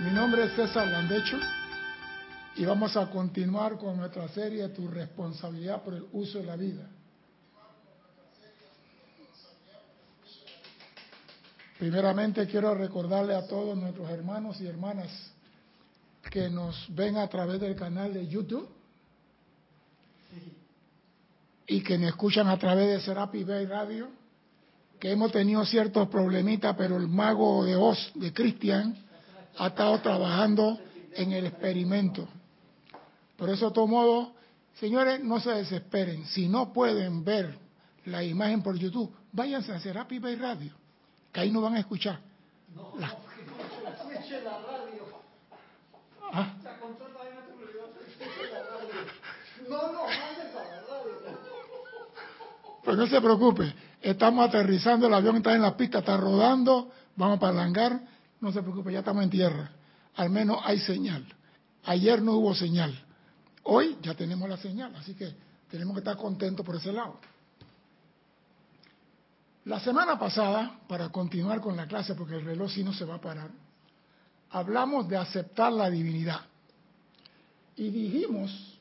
Mi nombre es César Landecho y vamos a continuar con nuestra serie Tu responsabilidad por el uso de la vida. Primeramente quiero recordarle a todos nuestros hermanos y hermanas que nos ven a través del canal de YouTube y que nos escuchan a través de Serapi Bay Radio, que hemos tenido ciertos problemitas, pero el mago de Oz, de Cristian, ha estado trabajando en el experimento. Por eso, de todo modo, señores, no se desesperen. Si no pueden ver la imagen por YouTube, váyanse a Serapi Bay Radio que ahí no van a escuchar. No, la... escuche la radio. ¿Ah? No. No, radio. Pues no se preocupe, estamos aterrizando, el avión está en la pista, está rodando, vamos para el hangar, no se preocupe, ya estamos en tierra. Al menos hay señal. Ayer no hubo señal. Hoy ya tenemos la señal, así que tenemos que estar contentos por ese lado. La semana pasada, para continuar con la clase, porque el reloj sí no se va a parar, hablamos de aceptar la divinidad. Y dijimos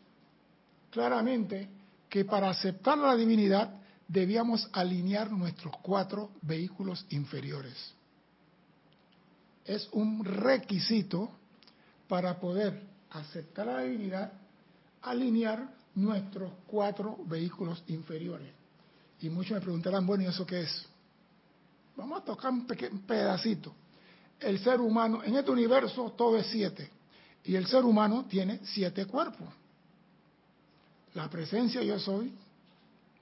claramente que para aceptar la divinidad debíamos alinear nuestros cuatro vehículos inferiores. Es un requisito para poder aceptar la divinidad, alinear nuestros cuatro vehículos inferiores. Y muchos me preguntarán, bueno, ¿y eso qué es? Vamos a tocar un, un pedacito. El ser humano, en este universo todo es siete. Y el ser humano tiene siete cuerpos. La presencia yo soy,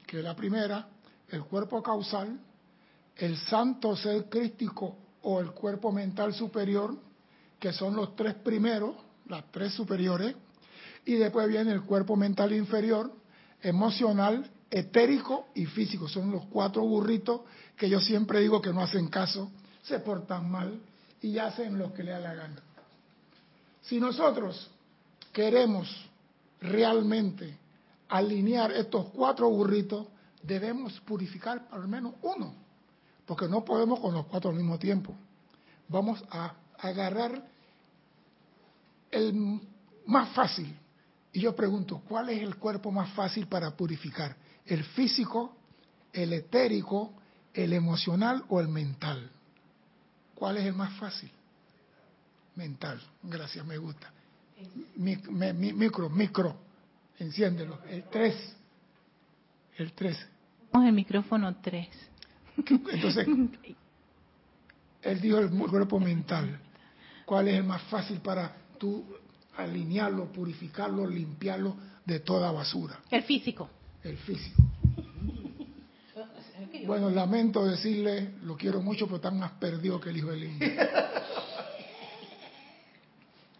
que es la primera, el cuerpo causal, el santo ser crístico o el cuerpo mental superior, que son los tres primeros, las tres superiores, y después viene el cuerpo mental inferior, emocional, etérico y físico. Son los cuatro burritos que yo siempre digo que no hacen caso, se portan mal y hacen lo que le da la gana. Si nosotros queremos realmente alinear estos cuatro burritos, debemos purificar al menos uno, porque no podemos con los cuatro al mismo tiempo. Vamos a agarrar el más fácil. Y yo pregunto, ¿cuál es el cuerpo más fácil para purificar? ¿El físico, el etérico, el emocional o el mental? ¿Cuál es el más fácil? Mental. Gracias, me gusta. Mi, me, mi, micro, micro. Enciéndelo. El 3. El 3. El micrófono 3. Entonces, él dijo el cuerpo mental. ¿Cuál es el más fácil para tú alinearlo, purificarlo, limpiarlo de toda basura? El físico. El físico. Bueno, lamento decirle, lo quiero mucho, pero está más perdido que el hijo del indio.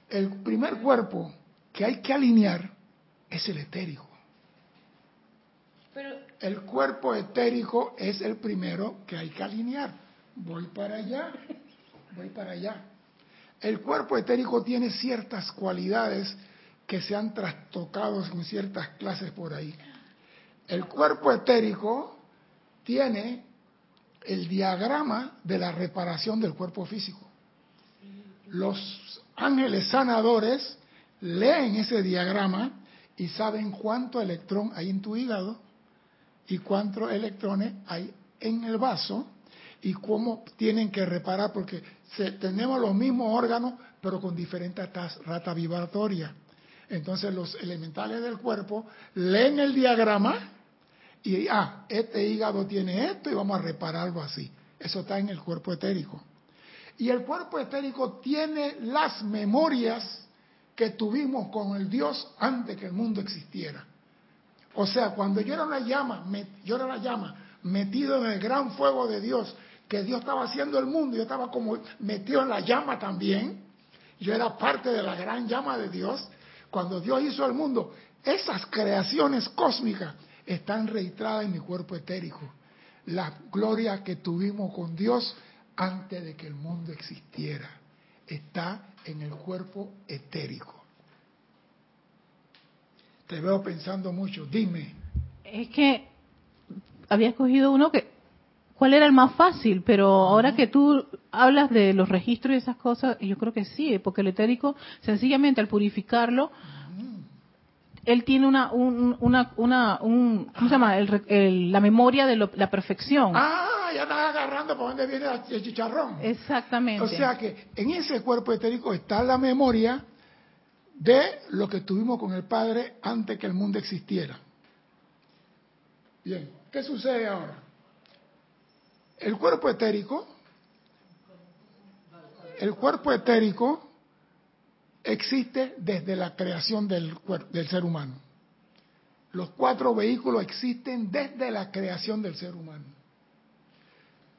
El primer cuerpo que hay que alinear es el etérico. Pero, el cuerpo etérico es el primero que hay que alinear. Voy para allá, voy para allá. El cuerpo etérico tiene ciertas cualidades que se han trastocado en ciertas clases por ahí. El cuerpo etérico tiene el diagrama de la reparación del cuerpo físico. Los ángeles sanadores leen ese diagrama y saben cuánto electrón hay en tu hígado y cuántos electrones hay en el vaso y cómo tienen que reparar, porque se, tenemos los mismos órganos, pero con diferentes ratas vibratorias. Entonces los elementales del cuerpo leen el diagrama y, ah, este hígado tiene esto y vamos a repararlo así. Eso está en el cuerpo etérico. Y el cuerpo etérico tiene las memorias que tuvimos con el Dios antes que el mundo existiera. O sea, cuando yo era una llama, yo era la llama, metido en el gran fuego de Dios, que Dios estaba haciendo el mundo, yo estaba como metido en la llama también, yo era parte de la gran llama de Dios, cuando Dios hizo el mundo, esas creaciones cósmicas están registradas en mi cuerpo etérico. La gloria que tuvimos con Dios antes de que el mundo existiera está en el cuerpo etérico. Te veo pensando mucho, dime. Es que había escogido uno que cuál era el más fácil, pero ahora que tú hablas de los registros y esas cosas, yo creo que sí, porque el etérico, sencillamente al purificarlo, él tiene una, un, una, una, un, ¿cómo se llama? El, el, la memoria de lo, la perfección. Ah, ya estás agarrando por dónde viene el chicharrón. Exactamente. O sea que en ese cuerpo etérico está la memoria de lo que tuvimos con el Padre antes que el mundo existiera. Bien, ¿qué sucede ahora? El cuerpo etérico, el cuerpo etérico existe desde la creación del, del ser humano. Los cuatro vehículos existen desde la creación del ser humano.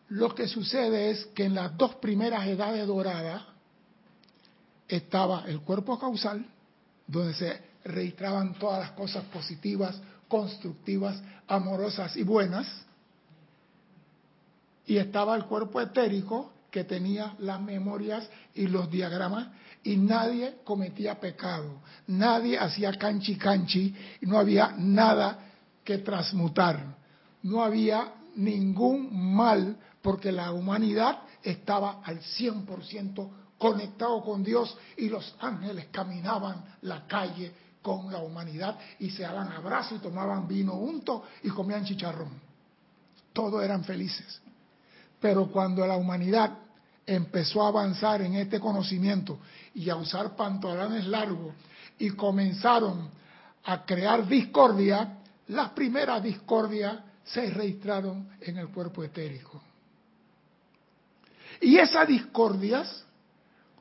Lo que sucede es que en las dos primeras edades doradas estaba el cuerpo causal, donde se registraban todas las cosas positivas, constructivas, amorosas y buenas, y estaba el cuerpo etérico, que tenía las memorias y los diagramas y nadie cometía pecado, nadie hacía canchi canchi y no había nada que transmutar, no había ningún mal porque la humanidad estaba al 100% conectado con Dios y los ángeles caminaban la calle con la humanidad y se daban abrazos y tomaban vino juntos y comían chicharrón. Todos eran felices. Pero cuando la humanidad empezó a avanzar en este conocimiento y a usar pantalones largos y comenzaron a crear discordia, las primeras discordias se registraron en el cuerpo etérico. Y esas discordias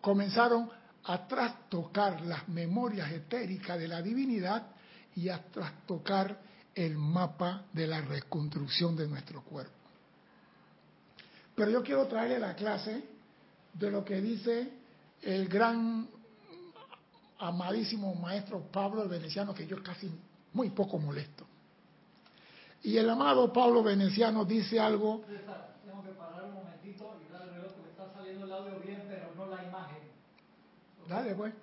comenzaron a trastocar las memorias etéricas de la divinidad y a trastocar el mapa de la reconstrucción de nuestro cuerpo. Pero yo quiero traerle la clase de lo que dice el gran amadísimo maestro Pablo el Veneciano, que yo casi muy poco molesto. Y el amado Pablo Veneciano dice algo. Tengo que parar un momentito y darle reloj porque está saliendo el audio bien, pero no la imagen. Dale, pues.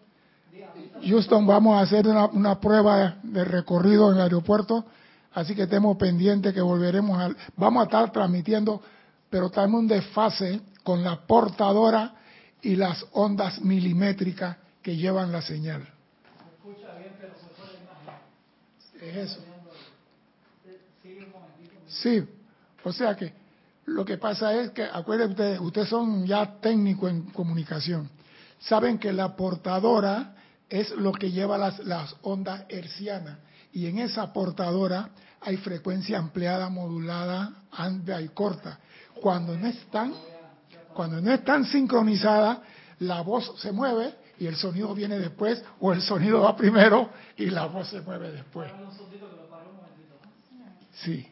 Houston, vamos a hacer una, una, prueba de recorrido en el aeropuerto, así que estemos pendientes que volveremos a... Vamos a estar transmitiendo, pero tenemos un desfase con la portadora y las ondas milimétricas que llevan la señal. Se escucha bien, imagen. Es eso. Sí, o sea que lo que pasa es que, acuérdense ustedes, ustedes son ya técnicos en comunicación, saben que la portadora es lo que lleva las, las ondas hercianas y en esa portadora hay frecuencia ampliada, modulada, amplia y corta. Cuando no están cuando no están sincronizadas, la voz se mueve y el sonido viene después, o el sonido va primero y la voz se mueve después. Sí.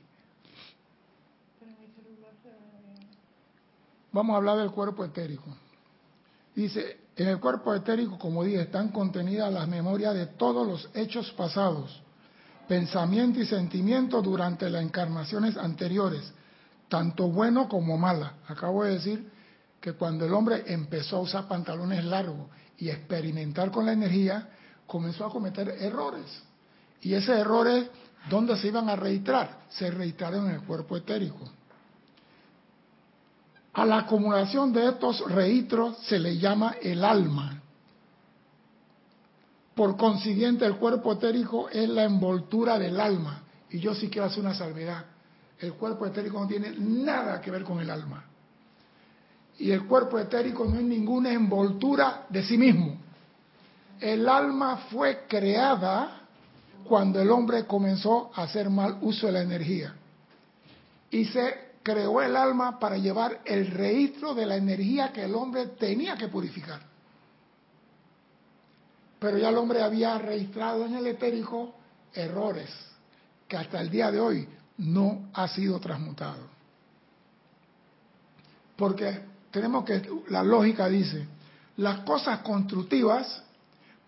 Vamos a hablar del cuerpo etérico. Dice, en el cuerpo etérico, como dije, están contenidas las memorias de todos los hechos pasados, pensamientos y sentimientos durante las encarnaciones anteriores, tanto bueno como mala. Acabo de decir que cuando el hombre empezó a usar pantalones largos y experimentar con la energía, comenzó a cometer errores. Y esos errores, ¿dónde se iban a registrar? Se registraron en el cuerpo etérico. A la acumulación de estos registros se le llama el alma. Por consiguiente, el cuerpo etérico es la envoltura del alma. Y yo sí quiero hacer una salvedad. El cuerpo etérico no tiene nada que ver con el alma. Y el cuerpo etérico no es ninguna envoltura de sí mismo. El alma fue creada cuando el hombre comenzó a hacer mal uso de la energía. Y se creó el alma para llevar el registro de la energía que el hombre tenía que purificar. Pero ya el hombre había registrado en el etérico errores que hasta el día de hoy no ha sido transmutado. Porque tenemos que, la lógica dice, las cosas constructivas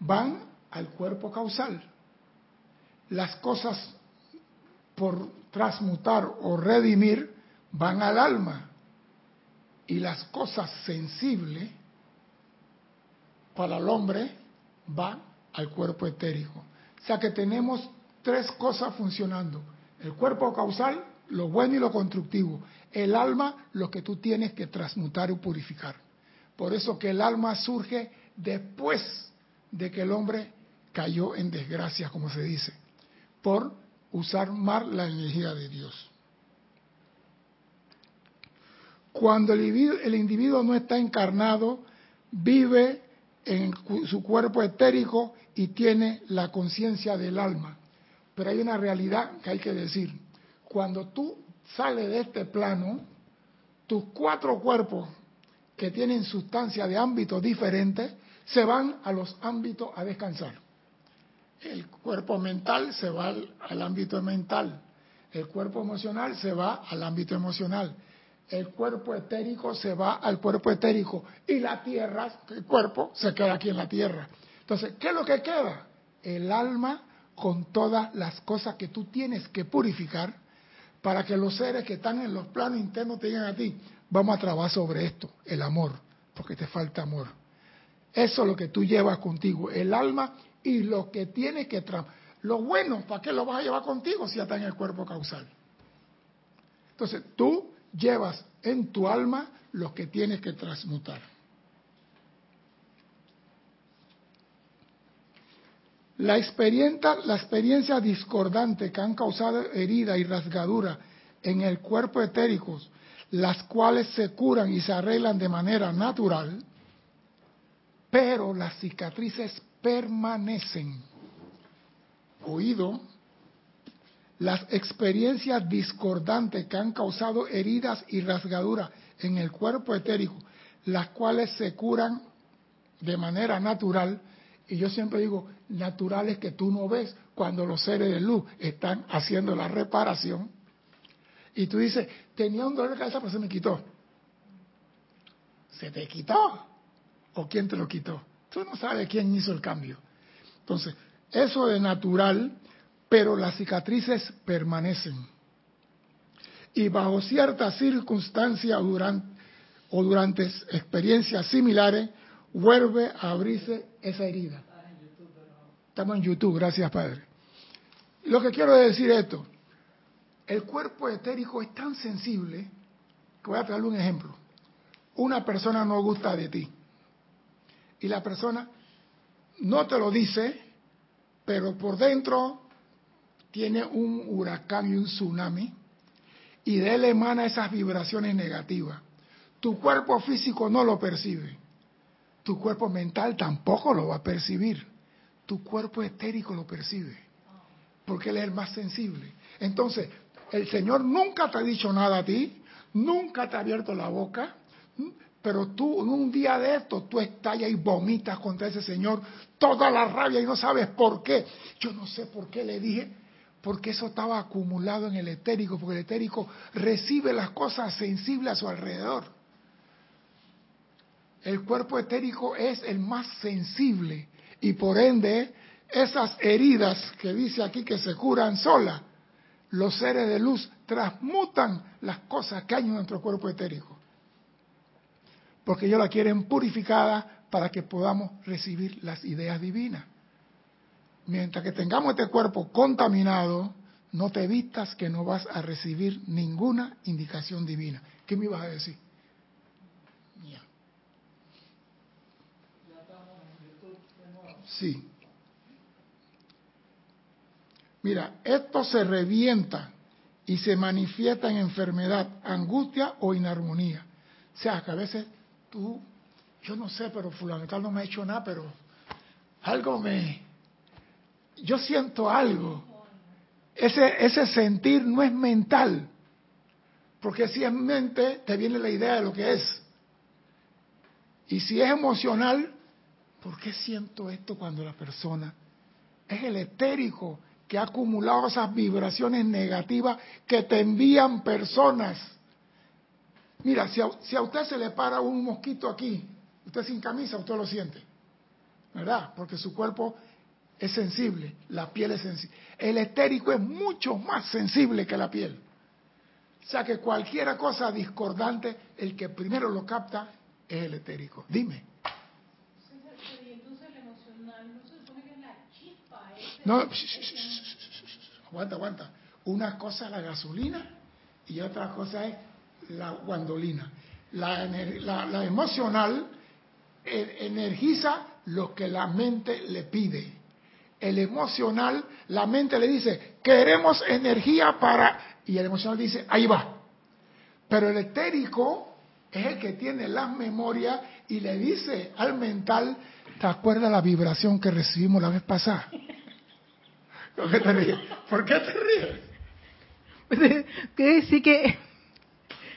van al cuerpo causal. Las cosas por transmutar o redimir van al alma. Y las cosas sensibles para el hombre van al cuerpo etérico. O sea que tenemos tres cosas funcionando. El cuerpo causal, lo bueno y lo constructivo. El alma, lo que tú tienes que transmutar y purificar. Por eso que el alma surge después de que el hombre cayó en desgracia, como se dice, por usar mal la energía de Dios. Cuando el individuo, no está encarnado, vive en su cuerpo etérico y tiene la conciencia del alma. Pero hay una realidad que hay que decir. Cuando tú sales de este plano, tus cuatro cuerpos que tienen sustancia de ámbitos diferentes se van a los ámbitos a descansar. El cuerpo mental se va al, ámbito mental, el cuerpo emocional se va al ámbito emocional, el cuerpo etérico se va al cuerpo etérico y la tierra, el cuerpo, se queda aquí en la tierra. Entonces, ¿qué es lo que queda? El alma con todas las cosas que tú tienes que purificar para que los seres que están en los planos internos te digan a ti, vamos a trabajar sobre esto, el amor, porque te falta amor. Eso es lo que tú llevas contigo, el alma y lo que tienes que trabajar. Lo bueno, ¿para qué lo vas a llevar contigo si ya está en el cuerpo causal? Entonces, tú llevas en tu alma lo que tienes que transmutar. La experiencia, discordante que han causado herida y rasgadura en el cuerpo etérico, las cuales se curan y se arreglan de manera natural, pero las cicatrices permanecen. Oído, las experiencias discordantes que han causado heridas y rasgaduras en el cuerpo etérico, las cuales se curan de manera natural, y yo siempre digo, naturales que tú no ves cuando los seres de luz están haciendo la reparación, y tú dices, tenía un dolor de cabeza, pero se me quitó. ¿Se te quitó? ¿O quién te lo quitó? Tú no sabes quién hizo el cambio. Entonces, eso de natural pero las cicatrices permanecen. Y bajo ciertas circunstancias o durante experiencias similares, vuelve a abrirse esa herida. Estamos en YouTube, gracias Padre. Lo que quiero decir es esto, el cuerpo etérico es tan sensible, que voy a traerle un ejemplo. Una persona no gusta de ti y la persona no te lo dice, pero por dentro tiene un huracán y un tsunami y de él emana esas vibraciones negativas. Tu cuerpo físico no lo percibe. Tu cuerpo mental tampoco lo va a percibir. Tu cuerpo etérico lo percibe. Porque él es el más sensible. Entonces, el Señor nunca te ha dicho nada a ti, nunca te ha abierto la boca, pero tú en un día de esto, tú estallas y vomitas contra ese Señor toda la rabia y no sabes por qué. Yo no sé por qué le dije, porque eso estaba acumulado en el etérico, porque el etérico recibe las cosas sensibles a su alrededor. El cuerpo etérico es el más sensible y por ende esas heridas que dice aquí que se curan solas, los seres de luz transmutan las cosas que hay en nuestro cuerpo etérico. Porque ellos la quieren purificada para que podamos recibir las ideas divinas mientras que tengamos este cuerpo contaminado, no te vistas que no vas a recibir ninguna indicación divina. ¿Qué me ibas a decir? Sí. Mira, esto se revienta y se manifiesta en enfermedad, angustia o inarmonía. O sea, que a veces tú, yo no sé, pero fulano no me ha hecho nada, pero algo me, yo siento algo. Ese, ese sentir no es mental, porque si es mente, te viene la idea de lo que es. Y si es emocional, ¿por qué siento esto cuando la persona es el etérico que ha acumulado esas vibraciones negativas que te envían personas? Mira, si a, si a usted se le para un mosquito aquí, usted sin camisa, usted lo siente, ¿verdad? Porque su cuerpo es sensible, la piel es sensible. El etérico es mucho más sensible que la piel. O sea que cualquier cosa discordante, el que primero lo capta es el etérico. Dime. No, aguanta, aguanta. Una cosa es la gasolina y otra cosa es la guandolina. La, la- emocional eh, energiza lo que la mente le pide. El emocional, la mente le dice, queremos energía para... Y el emocional dice, ahí va. Pero el etérico es el que tiene las memorias y le dice al mental, ¿te acuerdas la vibración que recibimos la vez pasada? ¿Por qué te ríes? ¿Por qué te ríes? Quiere decir que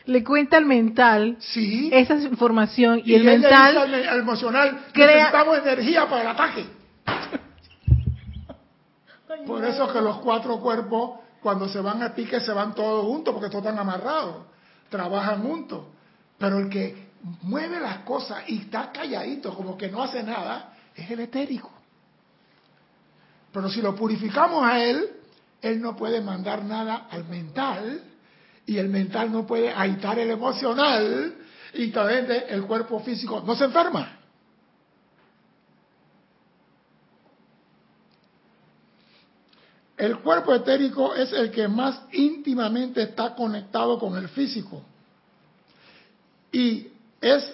le cuenta al mental Sí. esa información y, el le dice mental al, al emocional, crea- necesitamos energía para el ataque. Por eso que los cuatro cuerpos, cuando se van a pique, se van todos juntos, porque todos están amarrados, trabajan juntos. Pero el que mueve las cosas y está calladito, como que no hace nada, es el etérico. Pero si lo purificamos a él, él no puede mandar nada al mental, y el mental no puede agitar el emocional, y también el cuerpo físico no se enferma. El cuerpo etérico es el que más íntimamente está conectado con el físico. Y es,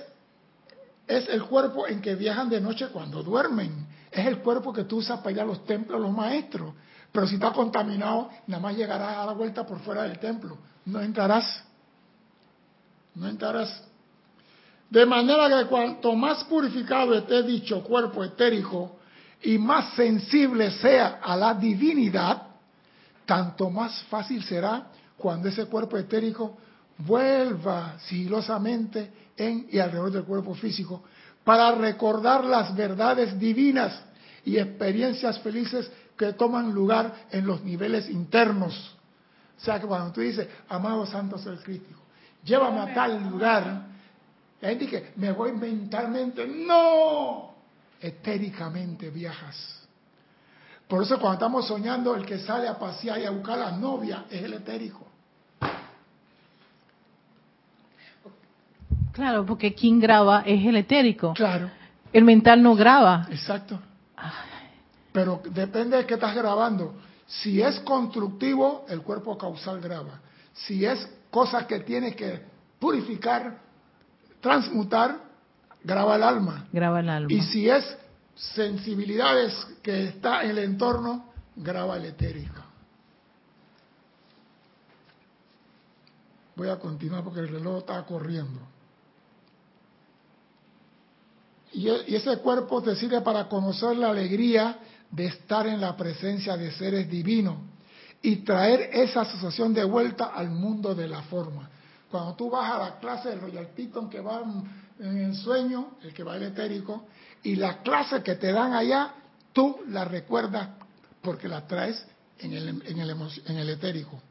es el cuerpo en que viajan de noche cuando duermen. Es el cuerpo que tú usas para ir a los templos, los maestros. Pero si está contaminado, nada más llegarás a la vuelta por fuera del templo. No entrarás. No entrarás. De manera que cuanto más purificado esté dicho cuerpo etérico y más sensible sea a la divinidad, tanto más fácil será cuando ese cuerpo etérico vuelva sigilosamente en y alrededor del cuerpo físico para recordar las verdades divinas y experiencias felices que toman lugar en los niveles internos. O sea que cuando tú dices, amado Santo Ser Crístico, llévame a tal lugar, la gente dice, me voy mentalmente. No, etéricamente viajas. Por eso cuando estamos soñando, el que sale a pasear y a buscar a la novia es el etérico. Claro, porque quien graba es el etérico. Claro, El mental no graba. exacto. Pero depende de qué estás grabando. Si es constructivo, el cuerpo causal graba. Si es cosa que tiene que purificar, transmutar, graba el alma. Graba el alma. Y si es sensibilidades que está en el entorno, graba el etérico. Voy a continuar porque el reloj está corriendo. Y, e- y ese cuerpo te sirve para conocer la alegría de estar en la presencia de seres divinos y traer esa asociación de vuelta al mundo de la forma. Cuando tú vas a la clase del Royal Teton que va en el sueño, el que va el etérico, y la clase que te dan allá, tú la recuerdas porque la traes en el, en el, en el etérico.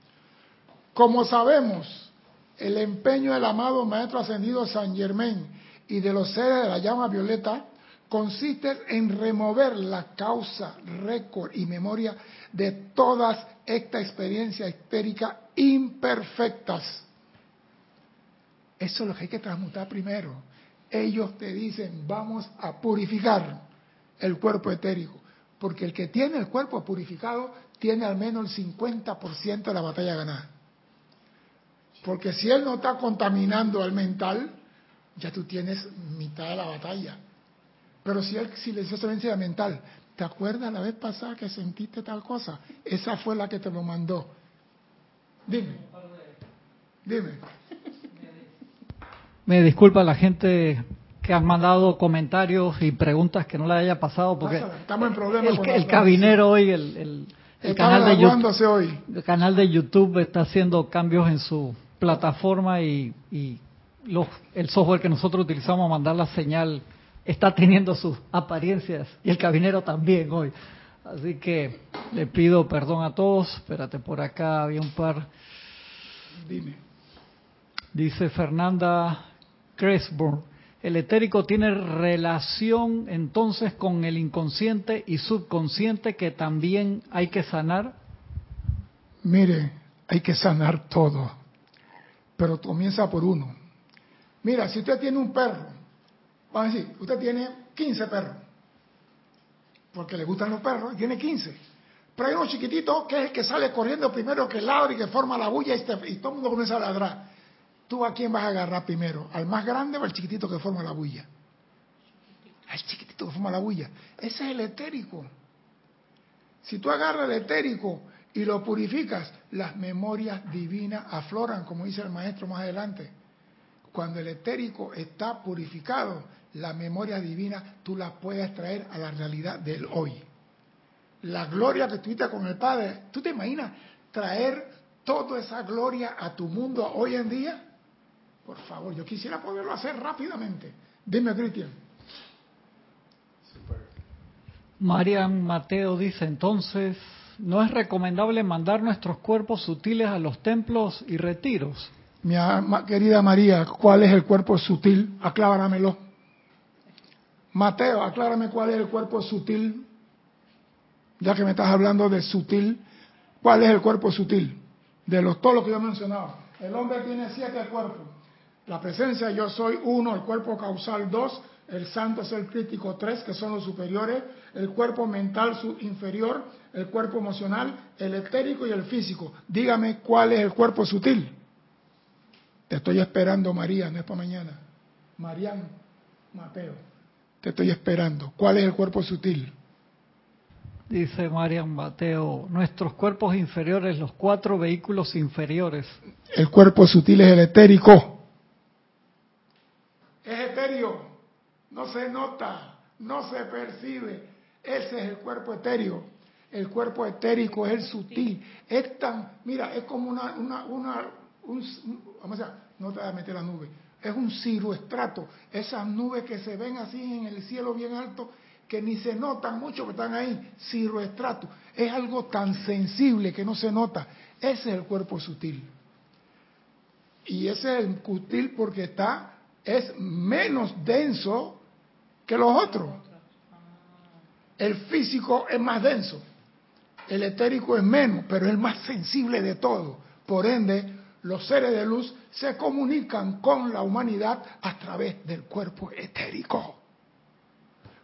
Como sabemos, el empeño del amado Maestro Ascendido San Germain y de los seres de la llama violeta consiste en remover la causa, récord y memoria de todas estas experiencias etéricas imperfectas. Eso es lo que hay que transmutar primero. Ellos te dicen, vamos a purificar el cuerpo etérico, porque el que tiene el cuerpo purificado tiene al menos el 50% de la batalla ganada. Porque si él no está contaminando al mental, ya tú tienes mitad de la batalla. Pero si él silenciosamente mental, ¿te acuerdas la vez pasada que sentiste tal cosa? Esa fue la que te lo mandó. Dime. Dime. Me disculpa la gente que han mandado comentarios y preguntas que no le haya pasado porque estamos en problemas el, con el cabinero hoy, el, el- el canal de YouTube, hoy. el canal de YouTube está haciendo cambios en su plataforma y, y los, el software que nosotros utilizamos a mandar la señal está teniendo sus apariencias y el cabinero también hoy. Así que le pido perdón a todos. Espérate, por acá había un par. Dime. Dice Fernanda Cresborn, el etérico tiene relación entonces con el inconsciente y subconsciente que también hay que sanar. Mire, hay que sanar todo, pero comienza por uno. Mira, si usted tiene un perro, vamos a decir, usted tiene 15 perros, porque le gustan los perros, y tiene 15, Pero hay uno chiquitito que es el que sale corriendo primero, que ladra y que forma la bulla y, y todo el mundo comienza a ladrar. ¿Tú a quién vas a agarrar primero? ¿Al más grande o al chiquitito que forma la bulla? Al chiquitito que forma la bulla. Ese es el etérico. Si tú agarras el etérico y lo purificas, las memorias divinas afloran, como dice el maestro más adelante. Cuando el etérico está purificado, la memoria divina tú la puedes traer a la realidad del hoy. La gloria que tuviste con el Padre, ¿tú te imaginas traer toda esa gloria a tu mundo hoy en día? Por favor, yo quisiera poderlo hacer rápidamente. Dime, Cristian. Marian Mateo dice entonces, ¿no es recomendable mandar nuestros cuerpos sutiles a los templos y retiros? Mi querida María, ¿cuál es el cuerpo sutil? Acláramelo. Mateo, aclárame cuál es el cuerpo sutil. Ya que me estás hablando de sutil, ¿cuál es el cuerpo sutil? De los todos los que yo he mencionado. El hombre tiene siete cuerpos. La presencia yo soy uno, el cuerpo causal dos, el santo es el crítico tres, que son los superiores, el cuerpo mental su inferior, el cuerpo emocional, el etérico y el físico. Dígame cuál es el cuerpo sutil. Te estoy esperando, María, no es para mañana. Marian, Mateo. Te estoy esperando. ¿Cuál es el cuerpo sutil? Dice Marian Mateo, nuestros cuerpos inferiores, los cuatro vehículos inferiores. El cuerpo sutil es el etérico. Es etéreo. No se nota, no se percibe. Ese es el cuerpo etéreo. El cuerpo etérico es el sutil. Es tan, mira, es como una, una, una, un, vamos a no te vas a meter la nube. Es un ciroestrato. Esas nubes que se ven así en el cielo bien alto, que ni se notan mucho que están ahí. Ciroestrato. Es algo tan sensible que no se nota. Ese es el cuerpo sutil. Y ese es el sutil porque está, es menos denso que los otros. El físico es más denso, el etérico es menos, pero es el más sensible de todo. Por ende, los seres de luz se comunican con la humanidad a través del cuerpo etérico.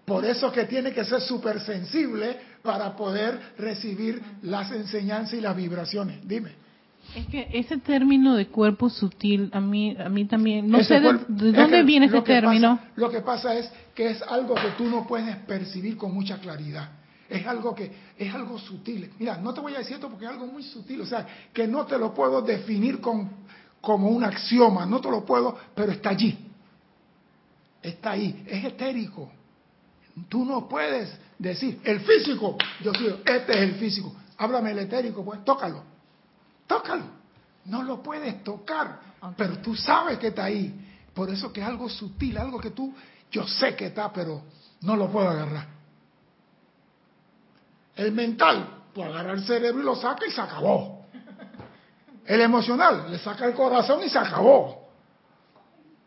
Por eso es que tiene que ser súper sensible para poder recibir las enseñanzas y las vibraciones. Dime. Es que ese término de cuerpo sutil, a mí, a mí también, no Ese sé de, cuerpo- de es dónde que viene ese término. pasa- lo que pasa es que es algo que tú no puedes percibir con mucha claridad. Es algo que es algo sutil. Mira, no te voy a decir esto porque es algo muy sutil, o sea, que no te lo puedo definir con, como un axioma, no te lo puedo, pero está allí. Está ahí, es etérico. Tú no puedes decir, el físico, yo digo, este es el físico. Háblame el etérico, pues tócalo. Tócalo. No lo puedes tocar, pero tú sabes que está ahí. Por eso que es algo sutil, algo que tú, yo sé que está, pero no lo puedo agarrar. El mental, tú agarra el cerebro y lo saca y se acabó. El emocional, le saca el corazón y se acabó.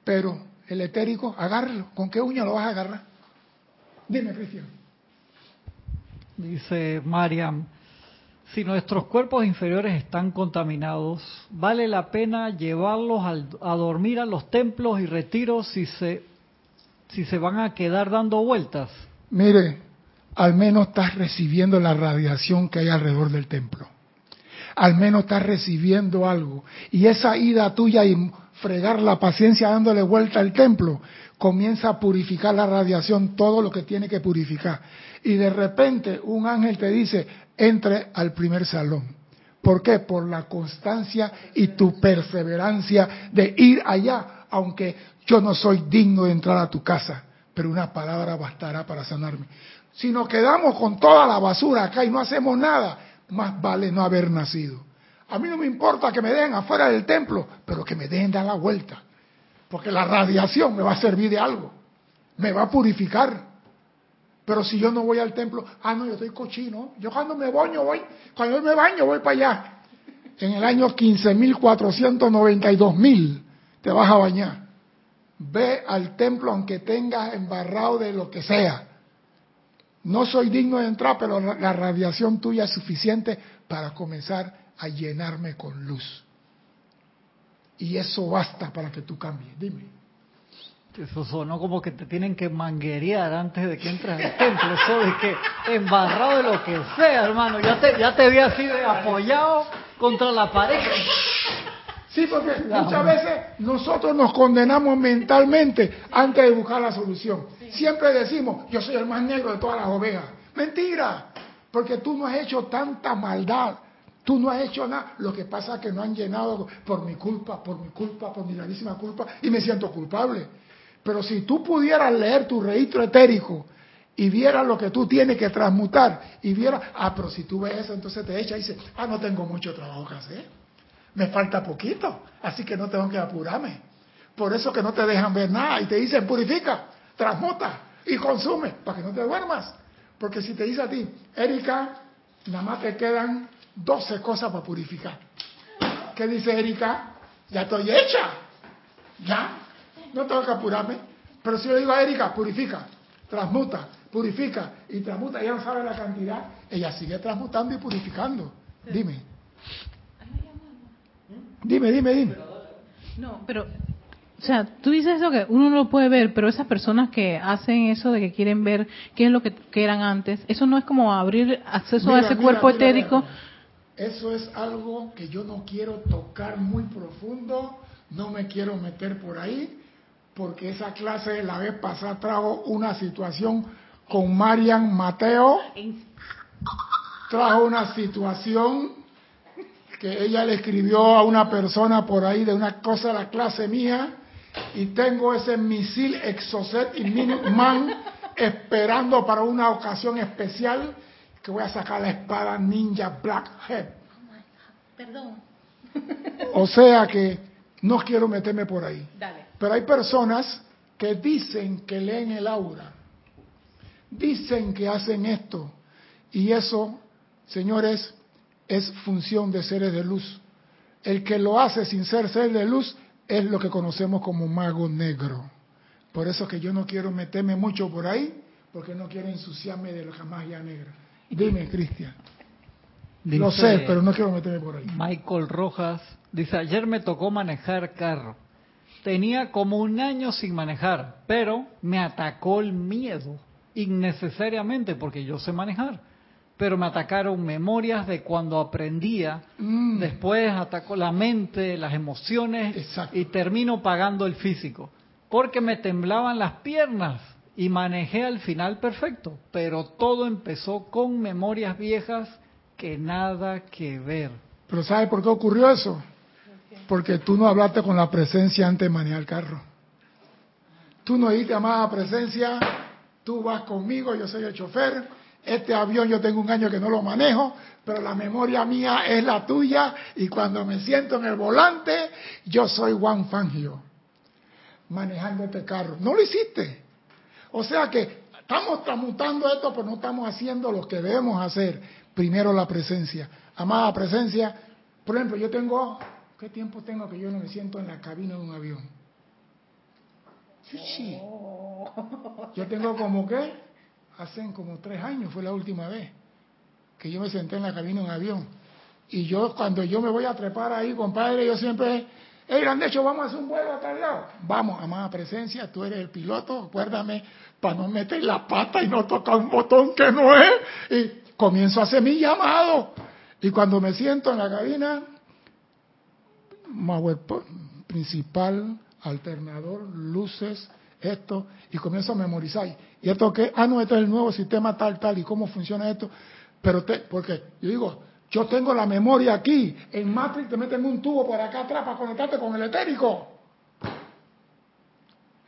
Pero el etérico, agárralo. ¿Con qué uña lo vas a agarrar? Dime, Cristian. Dice Mariam, si nuestros cuerpos inferiores están contaminados, ¿vale la pena llevarlos a dormir a los templos y retiros si se, si se van a quedar dando vueltas? Mire, al menos estás recibiendo la radiación que hay alrededor del templo. Al menos estás recibiendo algo. Y esa ida tuya y fregar la paciencia dándole vuelta al templo comienza a purificar la radiación, todo lo que tiene que purificar. Y de repente un ángel te dice, entre al primer salón. ¿Por qué? Por la constancia y tu perseverancia de ir allá, aunque yo no soy digno de entrar a tu casa, pero una palabra bastará para sanarme. Si nos quedamos con toda la basura acá y no hacemos nada, más vale no haber nacido. A mí no me importa que me dejen afuera del templo, pero que me dejen dar la vuelta, porque la radiación me va a servir de algo, me va a purificar. Pero si yo no voy al templo, ah, no, yo estoy cochino. Yo cuando me baño voy, cuando me baño voy para allá. En el año 15.492.000 te vas a bañar. Ve al templo aunque tengas embarrado de lo que sea. No soy digno de entrar, pero la, radiación tuya es suficiente para comenzar a llenarme con luz. Y eso basta para que tú cambies. Dime. Eso sonó como que te tienen que manguerear antes de que entres al templo. Eso de que embarrado de lo que sea, hermano. Ya te, ya te vi así de apoyado contra la pared. Sí, porque muchas veces nosotros nos condenamos mentalmente antes de buscar la solución. Siempre decimos, yo soy el más negro de todas las ovejas. Mentira, porque tú no has hecho tanta maldad. Tú no has hecho nada. Lo que pasa es que no han llenado por mi culpa, por mi culpa, por mi gravísima culpa, y me siento culpable. Pero si tú pudieras leer tu registro etérico y vieras lo que tú tienes que transmutar, y vieras, ah, pero si tú ves eso, entonces te echas y dices, ah, no tengo mucho trabajo que hacer. Me falta poquito, así que no tengo que apurarme. Por eso que no te dejan ver nada y te dicen, purifica, transmuta y consume, para que no te duermas. Porque si te dice a ti, Erika, nada más te quedan 12 cosas para purificar. ¿Qué dice Erika? Ya estoy hecha. Ya. No tengo que apurarme. Pero si yo digo a Erika, purifica, transmuta, purifica y transmuta, ella no sabe la cantidad, ella sigue transmutando y purificando. Dime. Dime, dime, dime. No, pero, o sea, tú dices eso que uno no lo puede ver, pero esas personas que hacen eso de que quieren ver qué es lo que, que eran antes, eso no es como abrir acceso Mira, a ese mira, cuerpo mira, etérico. Eso es algo que yo no quiero tocar muy profundo, no me quiero meter por ahí, porque esa clase la vez pasada trajo una situación con Marian Mateo, trajo una situación que ella le escribió a una persona por ahí de una cosa de la clase mía, y tengo ese misil Exocet y Minuteman esperando para una ocasión especial que voy a sacar la espada Ninja Blackhead. Perdón. O sea que no quiero meterme por ahí. Dale. Pero hay personas que dicen que leen el aura, dicen que hacen esto, y eso, señores, es función de seres de luz. El que lo hace sin ser ser de luz es lo que conocemos como mago negro. Por eso que yo no quiero meterme mucho por ahí, porque no quiero ensuciarme de la magia negra. Dime, Cristian. Lo sé, pero no quiero meterme por ahí. Michael Rojas dice, ayer me tocó manejar carro. Tenía como un año sin manejar, pero me atacó el miedo innecesariamente porque yo sé manejar. Pero me atacaron memorias de cuando aprendía, Mm. después atacó la mente, las emociones Exacto. y termino pagando el físico. Porque me temblaban las piernas y manejé al final perfecto, pero todo empezó con memorias viejas que nada que ver. Pero ¿sabe por qué ocurrió eso? Porque tú no hablaste con la presencia antes de manejar el carro. Tú no dijiste, amada presencia, tú vas conmigo, yo soy el chofer, este avión yo tengo un año que no lo manejo, pero la memoria mía es la tuya y cuando me siento en el volante, yo soy Juan Fangio, manejando este carro. No lo hiciste. O sea que estamos transmutando esto, pero no estamos haciendo lo que debemos hacer. Primero la presencia. Amada presencia, por ejemplo, yo tengo, ¿qué tiempo tengo que yo no me siento en la cabina de un avión? Sí. Yo tengo como que, hacen como tres años fue la última vez que yo me senté en la cabina de un avión. Y yo, cuando yo me voy a trepar ahí, compadre, yo siempre, hey, han hecho, vamos a hacer un vuelo a tal lado. Vamos, amada presencia, tú eres el piloto, acuérdame, para no meter la pata y no tocar un botón que no es. Y comienzo a hacer mi llamado. Y cuando me siento en la cabina, principal, alternador, luces, esto, y comienzo a memorizar. ¿Y esto qué? Ah, no, esto es el nuevo sistema tal, tal, y cómo funciona esto. Pero, te, porque yo digo, yo tengo la memoria aquí. En Matrix te meten un tubo por acá atrás para conectarte con el etérico.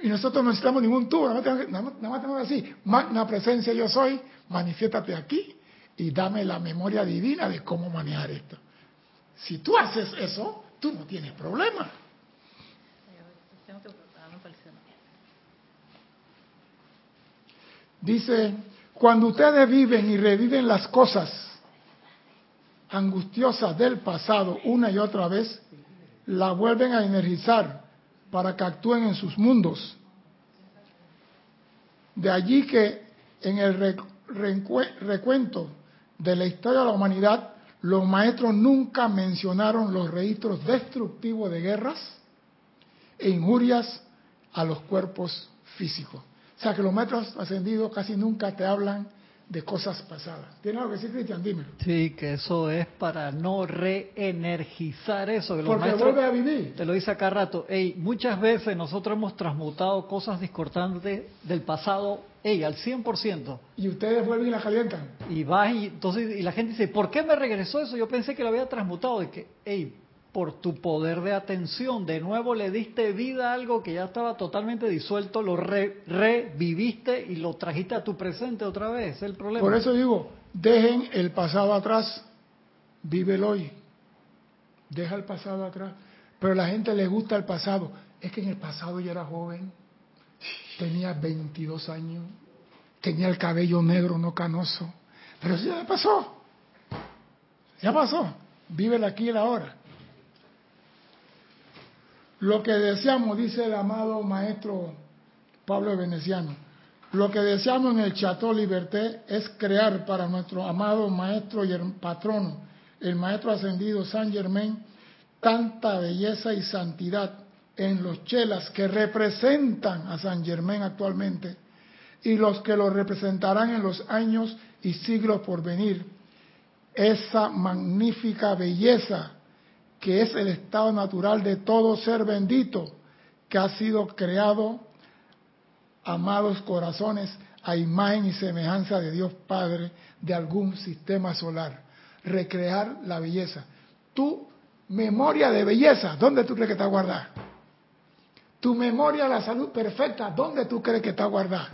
Y nosotros no necesitamos ningún tubo, nada más tenemos que- nada más- tenemos que decir, magna presencia yo soy, manifiéstate aquí y dame la memoria divina de cómo manejar esto. Si tú haces eso, tú no tienes problema. Dice, cuando ustedes viven y reviven las cosas angustiosas del pasado una y otra vez, la vuelven a energizar para que actúen en sus mundos. De allí que en el recuento de la historia de la humanidad, los maestros nunca mencionaron los registros destructivos de guerras e injurias a los cuerpos físicos. O sea que los maestros ascendidos casi nunca te hablan de cosas pasadas. ¿Tiene algo que decir, Cristian? Dímelo. Sí, que eso es para no reenergizar eso. Que los Porque vuelve a vivir. Te lo dice acá rato. Ey, muchas veces nosotros hemos transmutado cosas discordantes del pasado, ey, al 100%. Y ustedes vuelven y la calientan. Y vas y entonces y la gente dice, ¿por qué me regresó eso? Yo pensé que lo había transmutado. De que, ey, por tu poder de atención, de nuevo le diste vida a algo que ya estaba totalmente disuelto, lo re- reviviste y lo trajiste a tu presente otra vez. El problema. Por eso digo, dejen el pasado atrás, vive el hoy. Deja el pasado atrás. Pero a la gente le gusta el pasado. Es que en el pasado yo era joven, tenía 22 años, tenía el cabello negro, no canoso. Pero eso ya pasó. Ya pasó. Vive el aquí y el ahora. Lo que deseamos, dice el amado maestro Pablo Veneciano, lo que deseamos en el Chateau Liberté es crear para nuestro amado maestro y patrono, el maestro ascendido Saint Germain, tanta belleza y santidad en los chelas que representan a Saint Germain actualmente y los que lo representarán en los años y siglos por venir. Esa magnífica belleza que es el estado natural de todo ser bendito que ha sido creado, amados corazones, a imagen y semejanza de Dios Padre de algún sistema solar. Recrear la belleza. Tu memoria de belleza, ¿dónde tú crees que está guardada? Tu memoria de la salud perfecta, ¿dónde tú crees que está guardada?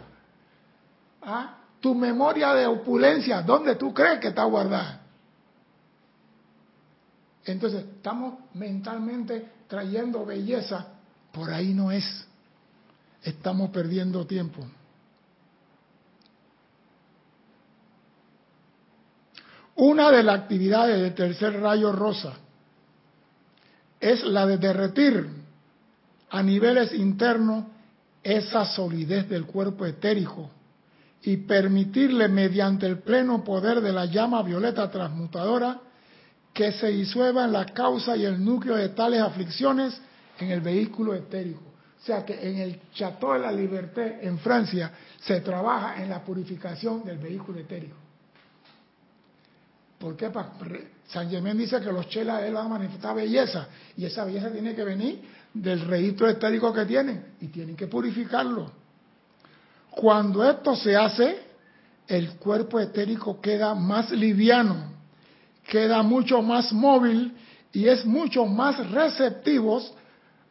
¿Ah? Tu memoria de opulencia, ¿dónde tú crees que está guardada? Entonces, estamos mentalmente trayendo belleza, por ahí no es. Estamos perdiendo tiempo. Una de las actividades del tercer rayo rosa es la de derretir a niveles internos esa solidez del cuerpo etérico y permitirle mediante el pleno poder de la llama violeta transmutadora que se disuelva en la causa y el núcleo de tales aflicciones en el vehículo etérico. O sea que en el Chateau de la Liberté en Francia se trabaja en la purificación del vehículo etérico. ¿Por qué? San Germán dice que los chelas él van a manifestar belleza y esa belleza tiene que venir del registro etérico que tienen y tienen que purificarlo. Cuando esto se hace, el cuerpo etérico queda más liviano, queda mucho más móvil y es mucho más receptivo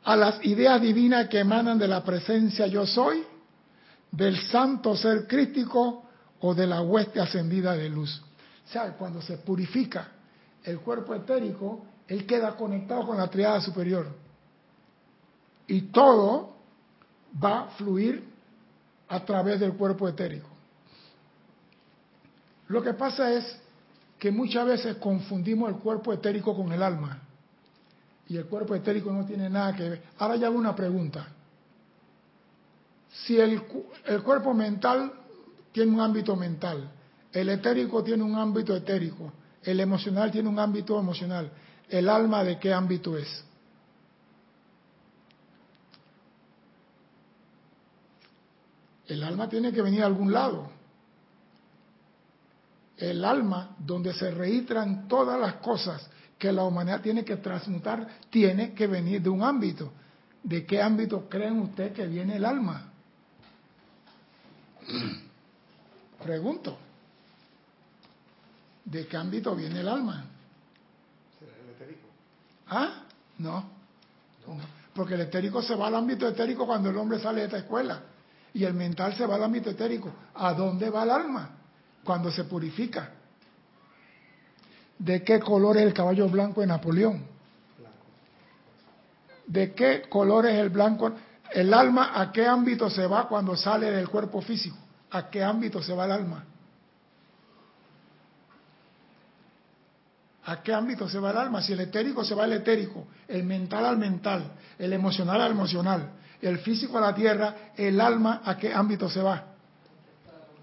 a las ideas divinas que emanan de la presencia yo soy, del santo ser crístico o de la hueste ascendida de luz. O sea, cuando se purifica el cuerpo etérico, él queda conectado con la triada superior. Y todo va a fluir a través del cuerpo etérico. Lo que pasa es que muchas veces confundimos el cuerpo etérico con el alma. Y el cuerpo etérico no tiene nada que ver. Ahora ya hago una pregunta. Si el, el cuerpo mental tiene un ámbito mental, el etérico tiene un ámbito etérico, el emocional tiene un ámbito emocional, ¿el alma de qué ámbito es? El alma tiene que venir a algún lado. El alma, donde se registran todas las cosas que la humanidad tiene que transmutar, tiene que venir de un ámbito. ¿De qué ámbito creen ustedes que viene el alma? Pregunto. ¿De qué ámbito viene el alma? ¿Ah? No. No. Porque el etérico se va al ámbito etérico cuando el hombre sale de esta escuela. Y el mental se va al ámbito etérico. ¿A dónde va el alma? Cuando se purifica. ¿De qué color es el caballo blanco de Napoleón? ¿De qué color es el blanco? El alma, ¿a qué ámbito se va cuando sale del cuerpo físico? ¿A qué ámbito se va el alma? ¿A qué ámbito se va el alma? Si el etérico se va al etérico, el mental al mental, el emocional al emocional, el físico a la tierra, el alma, ¿a qué ámbito se va?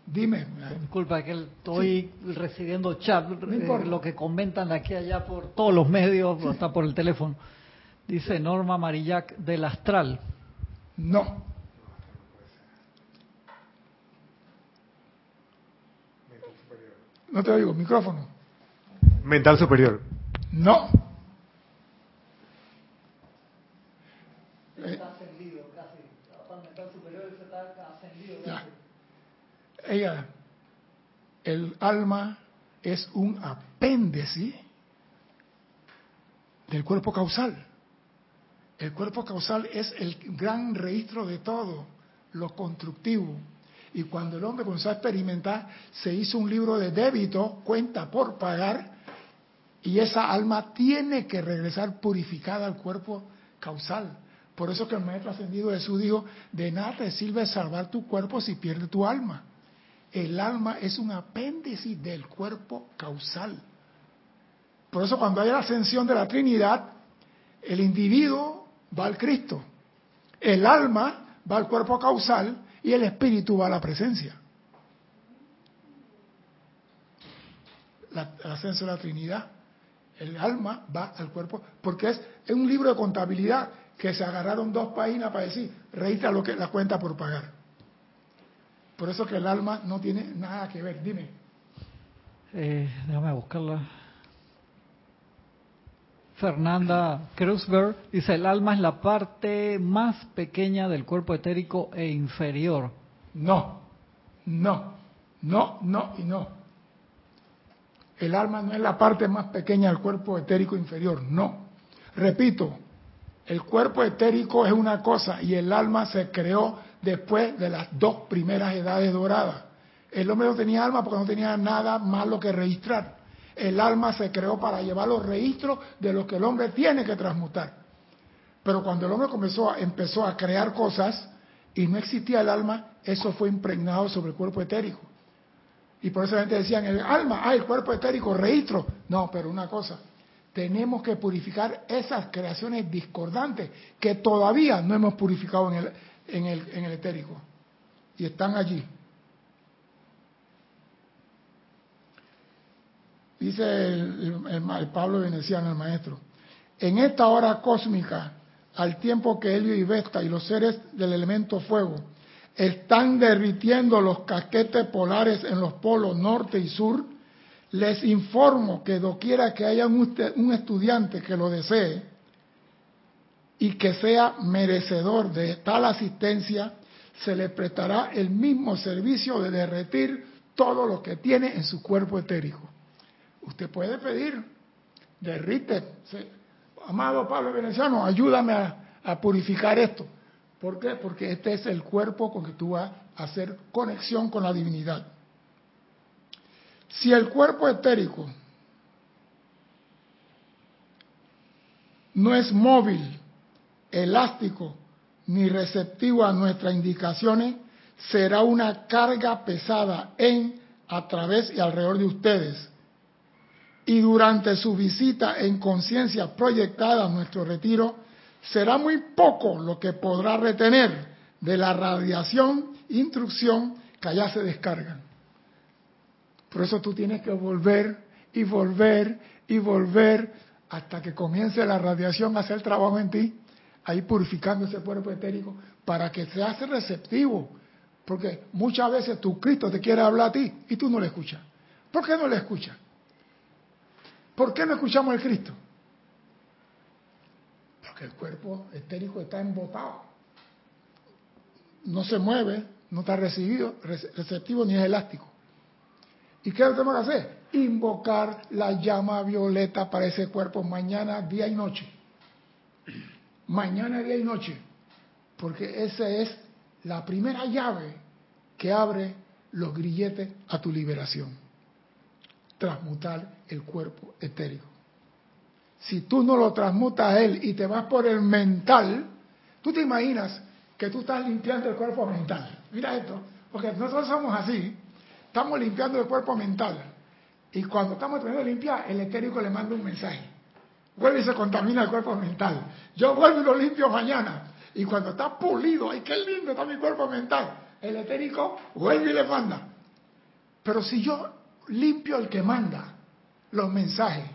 Dime. Disculpa que estoy recibiendo chat, no eh, lo que comentan de aquí a allá por todos los medios, hasta por el teléfono. Dice Norma Marillac del Astral. No. No te oigo, micrófono. Mental superior. No. Eh, Ella, el alma es un apéndice del cuerpo causal. El cuerpo causal es el gran registro de todo, lo constructivo. Y cuando el hombre comenzó a experimentar, se hizo un libro de débito, cuenta por pagar, y esa alma tiene que regresar purificada al cuerpo causal. Por eso que el maestro ascendido Jesús dijo, de nada te sirve salvar tu cuerpo si pierdes tu alma. El alma es un apéndice del cuerpo causal. Por eso cuando hay la ascensión de la Trinidad, el individuo va al Cristo, el alma va al cuerpo causal y el espíritu va a la presencia. La, el ascenso de la Trinidad, el alma va al cuerpo, porque es, es un libro de contabilidad que se agarraron dos páginas para decir, registra lo que la cuenta por pagar. Por eso que el alma no tiene nada que ver. Dime. Eh, déjame buscarla. Fernanda Kreuzberg dice, el alma es la parte más pequeña del cuerpo etérico e inferior. No, no, no, no y no. El alma no es la parte más pequeña del cuerpo etérico inferior, no. Repito, el cuerpo etérico es una cosa y el alma se creó después de las dos primeras edades doradas. El hombre no tenía alma porque no tenía nada malo que registrar. El alma se creó para llevar los registros de lo que el hombre tiene que transmutar. Pero cuando el hombre comenzó a, empezó a crear cosas y no existía el alma, eso fue impregnado sobre el cuerpo etérico. Y por eso la gente decía, el alma, ah, el cuerpo etérico, registro. No, pero una cosa, tenemos que purificar esas creaciones discordantes que todavía no hemos purificado en el, en el, en el etérico. Y están allí. Dice el, el, Pablo Veneciano, el maestro, en esta hora cósmica, al tiempo que Helio y Vesta y los seres del elemento fuego están derritiendo los casquetes polares en los polos norte y sur, les informo que doquiera que haya un, un estudiante que lo desee y que sea merecedor de tal asistencia, se le prestará el mismo servicio de derretir todo lo que tiene en su cuerpo etérico. Usted puede pedir, derrite, amado Pablo Veneciano, ayúdame a, a, purificar esto. ¿Por qué? Porque este es el cuerpo con que tú vas a hacer conexión con la divinidad. Si el cuerpo etérico no es móvil, elástico ni receptivo a nuestras indicaciones, será una carga pesada en, a través y alrededor de ustedes. Y durante su visita en conciencia proyectada a nuestro retiro, será muy poco lo que podrá retener de la radiación, instrucción que allá se descargan. Por eso tú tienes que volver y volver y volver hasta que comience la radiación a hacer trabajo en ti, ahí purificando ese cuerpo etérico para que se hace receptivo. Porque muchas veces tu Cristo te quiere hablar a ti y tú no le escuchas. ¿Por qué no le escuchas? ¿Por qué no escuchamos al Cristo? Porque el cuerpo etérico está embotado. No se mueve, no está recibido, receptivo ni es elástico. ¿Y qué tenemos que hacer? Invocar la llama violeta para ese cuerpo mañana, día y noche. Mañana, día y noche. Porque esa es la primera llave que abre los grilletes a tu liberación. Transmutar el cuerpo etérico. Si tú no lo transmutas a él y te vas por el mental, tú te imaginas que tú estás limpiando el cuerpo mental. Mira esto, porque nosotros somos así estamos limpiando el cuerpo mental. Y cuando estamos tratando de limpiar, el etérico le manda un mensaje. Vuelve y se contamina el cuerpo mental. Yo vuelvo y lo limpio mañana. Y cuando está pulido, ¡ay, qué lindo está mi cuerpo mental! El etérico vuelve y le manda. Pero si yo limpio el que manda los mensajes,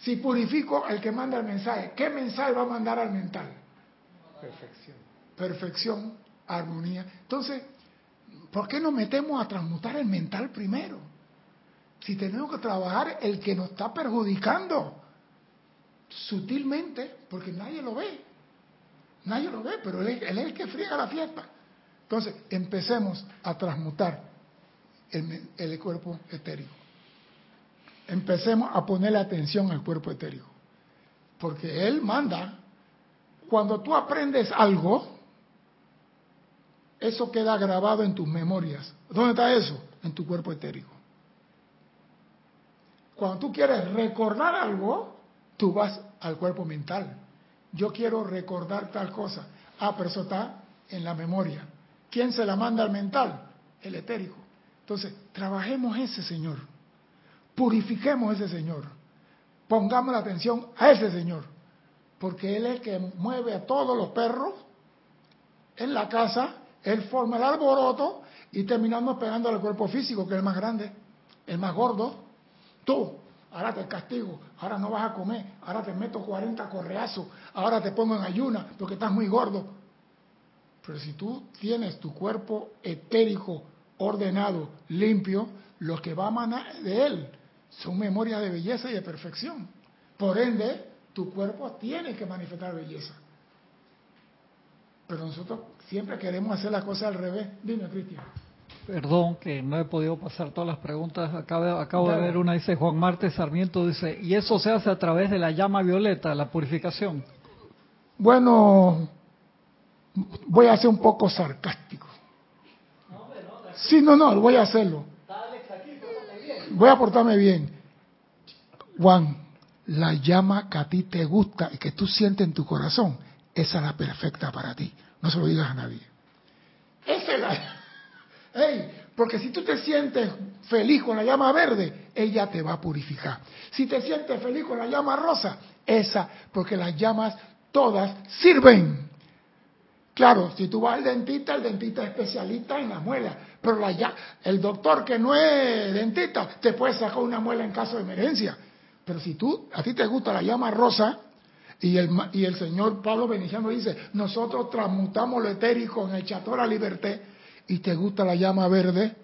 si purifico el que manda el mensaje, ¿qué mensaje va a mandar al mental? Perfección. Perfección, armonía. Entonces, ¿por qué nos metemos a transmutar el mental primero? Si tenemos que trabajar el que nos está perjudicando sutilmente, porque nadie lo ve. Nadie lo ve, pero él, es- el que friega la fiesta. Entonces, empecemos a transmutar el, el cuerpo etérico. Empecemos a ponerle atención al cuerpo etérico. Porque él manda. Cuando tú aprendes algo, eso queda grabado en tus memorias. ¿Dónde está eso? En tu cuerpo etérico. Cuando tú quieres recordar algo, tú vas al cuerpo mental. Yo quiero recordar tal cosa. Ah, pero eso está en la memoria. ¿Quién se la manda al mental? El etérico. Entonces, trabajemos ese Señor. Purifiquemos ese Señor. Pongamos la atención a ese Señor. Porque Él es el que mueve a todos los perros en la casa. Él forma el alboroto y terminamos pegando al cuerpo físico, que es el más grande, el más gordo. Tú, ahora te castigo, ahora no vas a comer, ahora te meto 40 correazos, ahora te pongo en ayuna porque estás muy gordo. Pero si tú tienes tu cuerpo etérico ordenado, limpio, lo que va a manar de él son memorias de belleza y de perfección. Por ende, tu cuerpo tiene que manifestar belleza. Pero nosotros siempre queremos hacer las cosas al revés. Dime, Cristian. Perdón que no he podido pasar todas las preguntas. Acabo, acabo de ver una, dice Juan Marte Sarmiento, dice, y eso se hace a través de la llama violeta, la purificación. Bueno, voy a ser un poco sarcástico. Sí, no, no, voy a hacerlo. Voy a portarme bien. Juan, la llama que a ti te gusta y que tú sientes en tu corazón, esa es la perfecta para ti. No se lo digas a nadie. Esa es la... Ey, porque si tú te sientes feliz con la llama verde, ella te va a purificar. Si te sientes feliz con la llama rosa, esa, porque las llamas todas sirven. Claro, si tú vas al dentista, el dentista es especialista en las muelas, pero la el doctor que no es dentista te puede sacar una muela en caso de emergencia. Pero si tú, a ti te gusta la llama rosa, y el, y el señor Pablo Veneciano dice, nosotros transmutamos lo etérico en el chateau la liberté, y te gusta la llama verde,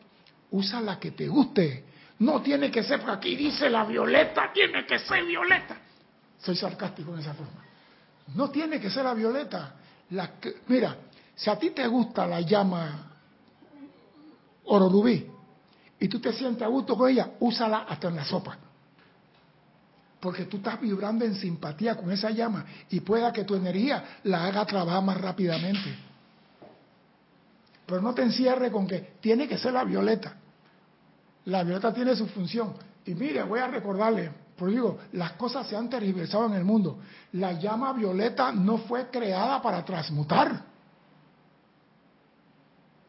usa la que te guste. No tiene que ser, porque aquí dice la violeta, tiene que ser violeta. Soy sarcástico en esa forma. No tiene que ser la violeta. La que- mira, si a ti te gusta la llama oro rubí y tú te sientes a gusto con ella, úsala hasta en la sopa. Porque tú estás vibrando en simpatía con esa llama y pueda que tu energía la haga trabajar más rápidamente. Pero no te encierre con que tiene que ser la violeta. La violeta tiene su función. Y mire, voy a recordarle, porque digo, las cosas se han tergiversado en el mundo. La llama violeta no fue creada para transmutar.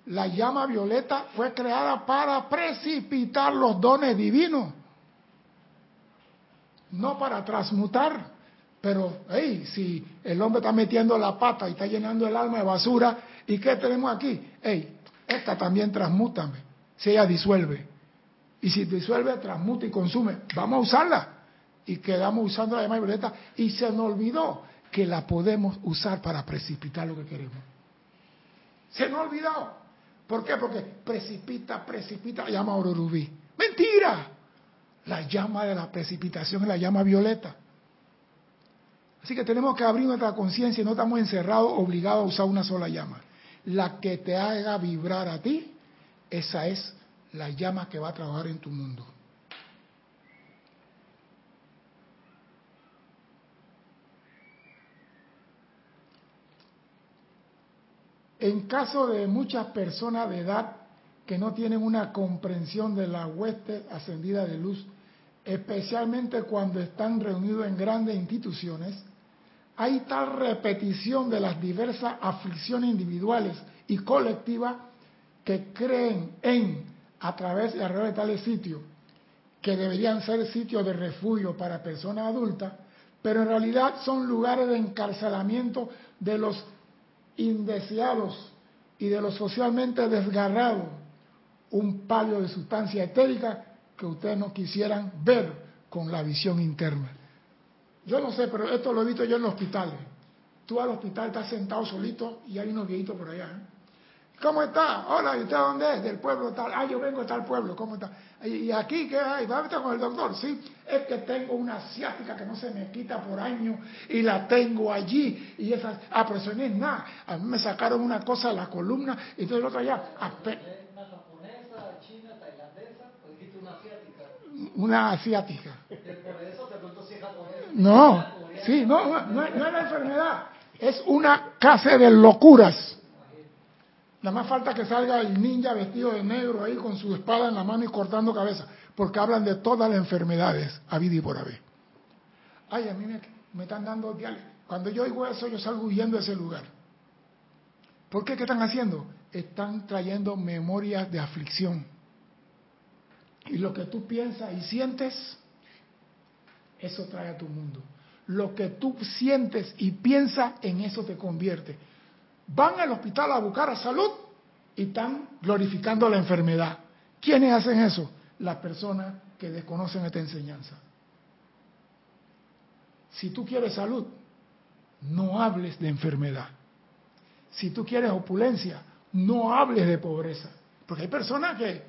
La llama violeta fue creada para precipitar los dones divinos, no para transmutar. Pero, hey, si el hombre está metiendo la pata y está llenando el alma de basura, ¿y qué tenemos aquí? Hey, esta también transmútame, si ella disuelve. Y si disuelve, transmuta y consume, vamos a usarla. Y quedamos usando la llama violeta y se nos olvidó que la podemos usar para precipitar lo que queremos. Se nos olvidó. ¿Por qué? Porque precipita, precipita la llama oro rubí. ¡Mentira! La llama de la precipitación es la llama violeta. Así que tenemos que abrir nuestra conciencia y no estamos encerrados, obligados a usar una sola llama. La que te haga vibrar a ti, esa es la llama que va a trabajar en tu mundo. En caso de muchas personas de edad que no tienen una comprensión de la hueste ascendida de luz, especialmente cuando están reunidos en grandes instituciones, hay tal repetición de las diversas aflicciones individuales y colectivas que creen en, a través y alrededor de tales sitios, que deberían ser sitios de refugio para personas adultas, pero en realidad son lugares de encarcelamiento de los indeseados y de los socialmente desgarrados, un palio de sustancia etérica que ustedes no quisieran ver con la visión interna. Yo no sé, pero esto lo he visto yo en los hospitales. Tú al hospital estás sentado solito y hay unos viejitos por allá. ¿eh? ¿Cómo está? Hola, ¿y usted dónde es? Del pueblo tal. Ah, yo vengo de tal pueblo. ¿Cómo está? ¿Y aquí qué hay? ¿Va a estar con el doctor? Sí, es que tengo una asiática que no se me quita por años y la tengo allí. Y esa, ah, pero eso no es nada. A mí me sacaron una cosa de la columna y entonces el otro allá. ape- Una japonesa, china, tailandesa, pues dijiste una asiática. Una asiática. Por eso te pregunto si es japonesa. No, sí, no, no, no es la enfermedad. Es una clase de locuras. Nada más falta que salga el ninja vestido de negro ahí con su espada en la mano y cortando cabeza, porque hablan de todas las enfermedades, habido y por haber. Ay, a mí me, me están dando diálisis. Cuando yo oigo eso, yo salgo huyendo de ese lugar. ¿Por qué? ¿Qué están haciendo? Están trayendo memorias de aflicción. Y lo que tú piensas y sientes, eso trae a tu mundo. Lo que tú sientes y piensas, en eso te convierte. Van al hospital a buscar a salud y están glorificando la enfermedad. ¿Quiénes hacen eso? Las personas que desconocen esta enseñanza. Si tú quieres salud, no hables de enfermedad. Si tú quieres opulencia, no hables de pobreza. Porque hay personas que,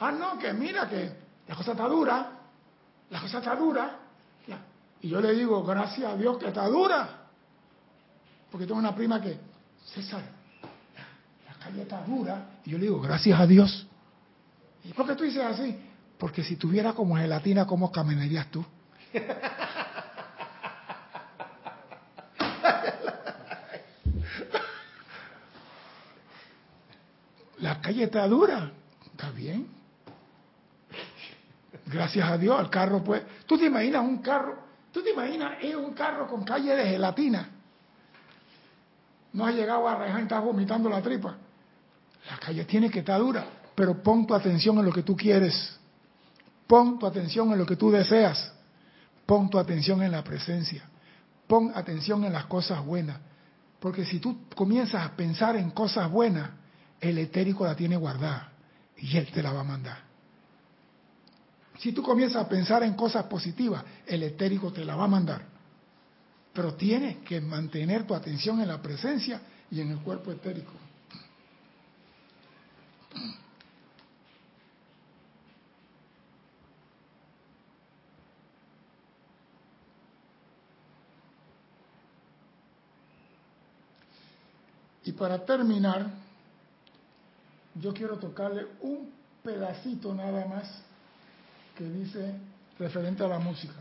ah, no, que mira que la cosa está dura, la cosa está dura. Y yo le digo, gracias a Dios que está dura. Porque tengo una prima que, César, la calle está dura. Y yo le digo, gracias a Dios. ¿Y por qué tú dices así? Porque si tuviera como gelatina, ¿cómo caminarías tú? La calle está dura. Está bien. Gracias a Dios, el carro pues. ¿Tú te imaginas un carro? ¿Tú te imaginas es un carro con calle de gelatina? No ha llegado a Reján estás vomitando la tripa. La calle tiene que estar dura, pero pon tu atención en lo que tú quieres. Pon tu atención en lo que tú deseas. Pon tu atención en la presencia. Pon atención en las cosas buenas. Porque si tú comienzas a pensar en cosas buenas, el etérico la tiene guardada y él te la va a mandar. Si tú comienzas a pensar en cosas positivas, el etérico te la va a mandar. Pero tienes que mantener tu atención en la presencia y en el cuerpo etérico. Y para terminar, yo quiero tocarle un pedacito nada más que dice referente a la música.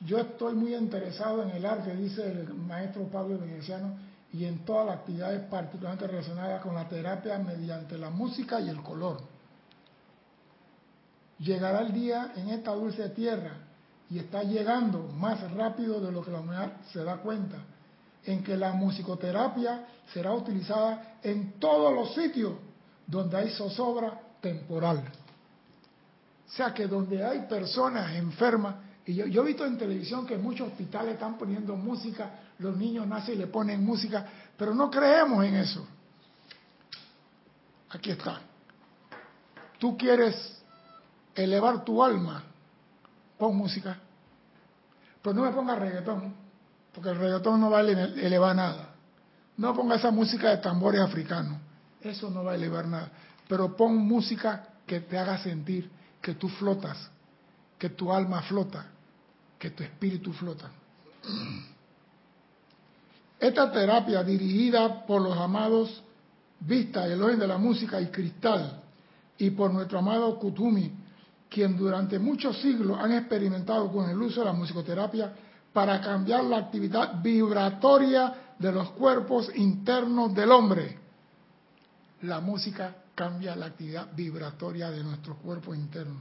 Yo estoy muy interesado en el arte, dice el maestro Pablo Veneciano, y en todas las actividades particularmente relacionadas con la terapia mediante la música y el color. Llegará el día en esta dulce tierra, y está llegando más rápido de lo que la humanidad se da cuenta, en que la musicoterapia será utilizada en todos los sitios donde hay zozobra temporal. O sea que donde hay personas enfermas, y yo, he visto en televisión que muchos hospitales están poniendo música, los niños nacen y le ponen música, pero no creemos en eso. Aquí está. Tú quieres elevar tu alma, pon música. Pero no me pongas reggaetón, porque el reggaetón no va a elevar nada. No ponga esa música de tambores africanos, eso no va a elevar nada. Pero pon música que te haga sentir que tú flotas, que tu alma flota, que tu espíritu flota. Esta terapia dirigida por los amados Vista, Elohim de la música y Cristal, y por nuestro amado Kutumi, quien durante muchos siglos han experimentado con el uso de la musicoterapia para cambiar la actividad vibratoria de los cuerpos internos del hombre. La música cambia la actividad vibratoria de nuestro cuerpo interno.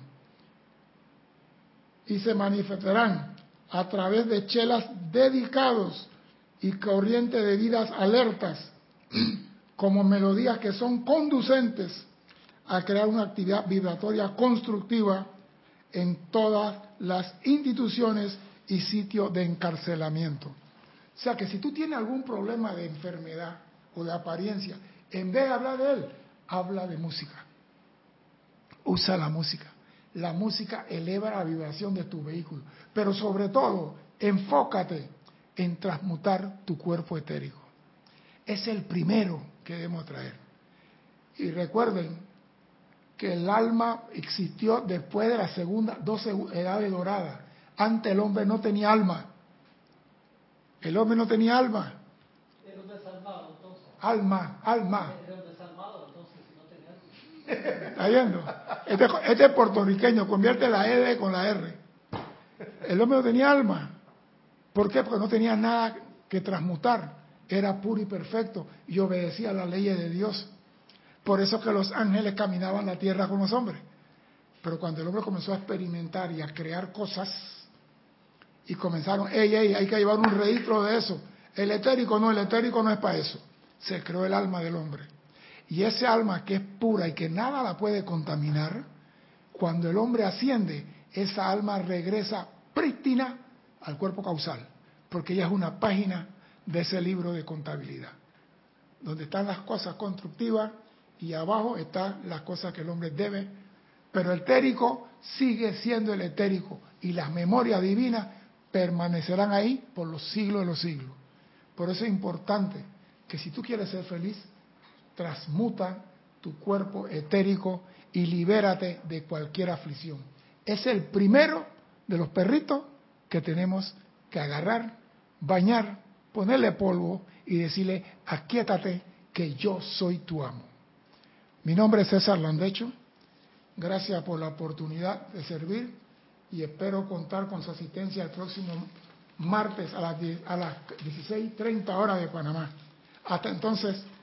Y se manifestarán a través de chelas dedicados y corrientes de vidas alertas como melodías que son conducentes a crear una actividad vibratoria constructiva en todas las instituciones y sitios de encarcelamiento. O sea que si tú tienes algún problema de enfermedad o de apariencia, en vez de hablar de él, habla de música. Usa la música. La música eleva la vibración de tu vehículo. Pero sobre todo, enfócate en transmutar tu cuerpo etérico. Es el primero que debemos traer. Y recuerden que el alma existió después de la segunda, dos edades doradas. Antes el hombre no tenía alma. El hombre no tenía alma. Alma, alma. ¿Está viendo? Este, este es puertorriqueño, convierte la E con la R. El hombre no tenía alma. ¿Por qué? Porque no tenía nada que transmutar. Era puro y perfecto y obedecía las leyes de Dios. Por eso que los ángeles caminaban la tierra con los hombres. Pero cuando el hombre comenzó a experimentar y a crear cosas, y comenzaron, ey, ey, hay que llevar un registro de eso. El etérico no, el etérico no es para eso. Se creó el alma del hombre. Y ese alma que es pura y que nada la puede contaminar, cuando el hombre asciende, esa alma regresa prístina al cuerpo causal, porque ella es una página de ese libro de contabilidad, donde están las cosas constructivas y abajo están las cosas que el hombre debe, pero el etérico sigue siendo el etérico y las memorias divinas permanecerán ahí por los siglos de los siglos. Por eso es importante que si tú quieres ser feliz, transmuta tu cuerpo etérico y libérate de cualquier aflicción. Es el primero de los perritos que tenemos que agarrar, bañar, ponerle polvo y decirle, aquíétate que yo soy tu amo. Mi nombre es César Landecho. Gracias por la oportunidad de servir y espero contar con su asistencia el próximo martes a las, a las 16.30 horas de Panamá. Hasta entonces,